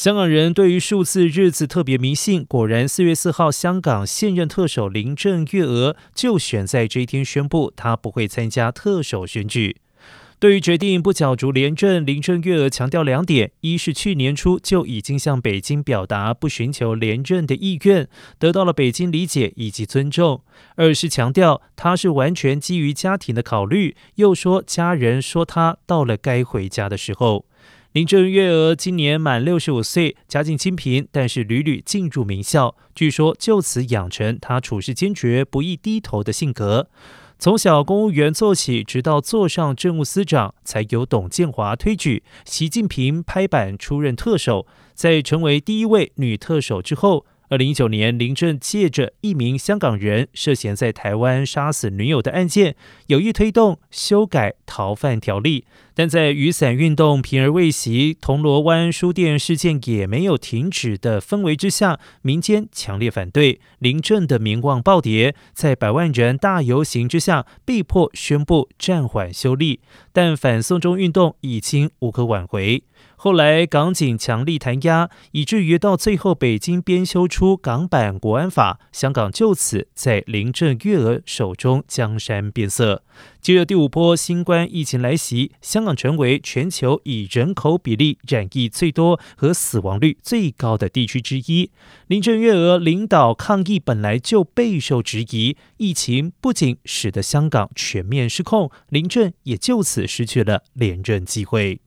香港人对于数字日子特别迷信，果然四月四号，香港现任特首林郑月娥就选在这一天宣布，她不会参加特首选举。对于决定不角逐连任，林郑月娥强调两点：一是去年初就已经向北京表达不寻求连任的意愿，得到了北京理解以及尊重；二是强调他是完全基于家庭的考虑，又说家人说他到了该回家的时候。林郑月娥今年满六十五岁，家境清贫，但是屡屡进入名校，据说就此养成她处事坚决、不易低头的性格。从小公务员做起，直到坐上政务司长，才由董建华推举，习近平拍板出任特首，在成为第一位女特首之后。二零一九年，林郑借着一名香港人涉嫌在台湾杀死女友的案件，有意推动修改逃犯条例，但在雨伞运动平而未息、铜锣湾书店事件也没有停止的氛围之下，民间强烈反对，林郑的名望暴跌，在百万人大游行之下，被迫宣布暂缓修例，但反送中运动已经无可挽回。后来港警强力弹压，以至于到最后北京编修出港版国安法，香港就此在林郑月娥手中江山变色。接着第五波新冠疫情来袭，香港成为全球以人口比例染疫最多和死亡率最高的地区之一。林郑月娥领导抗疫本来就备受质疑，疫情不仅使得香港全面失控，林郑也就此失去了连任机会。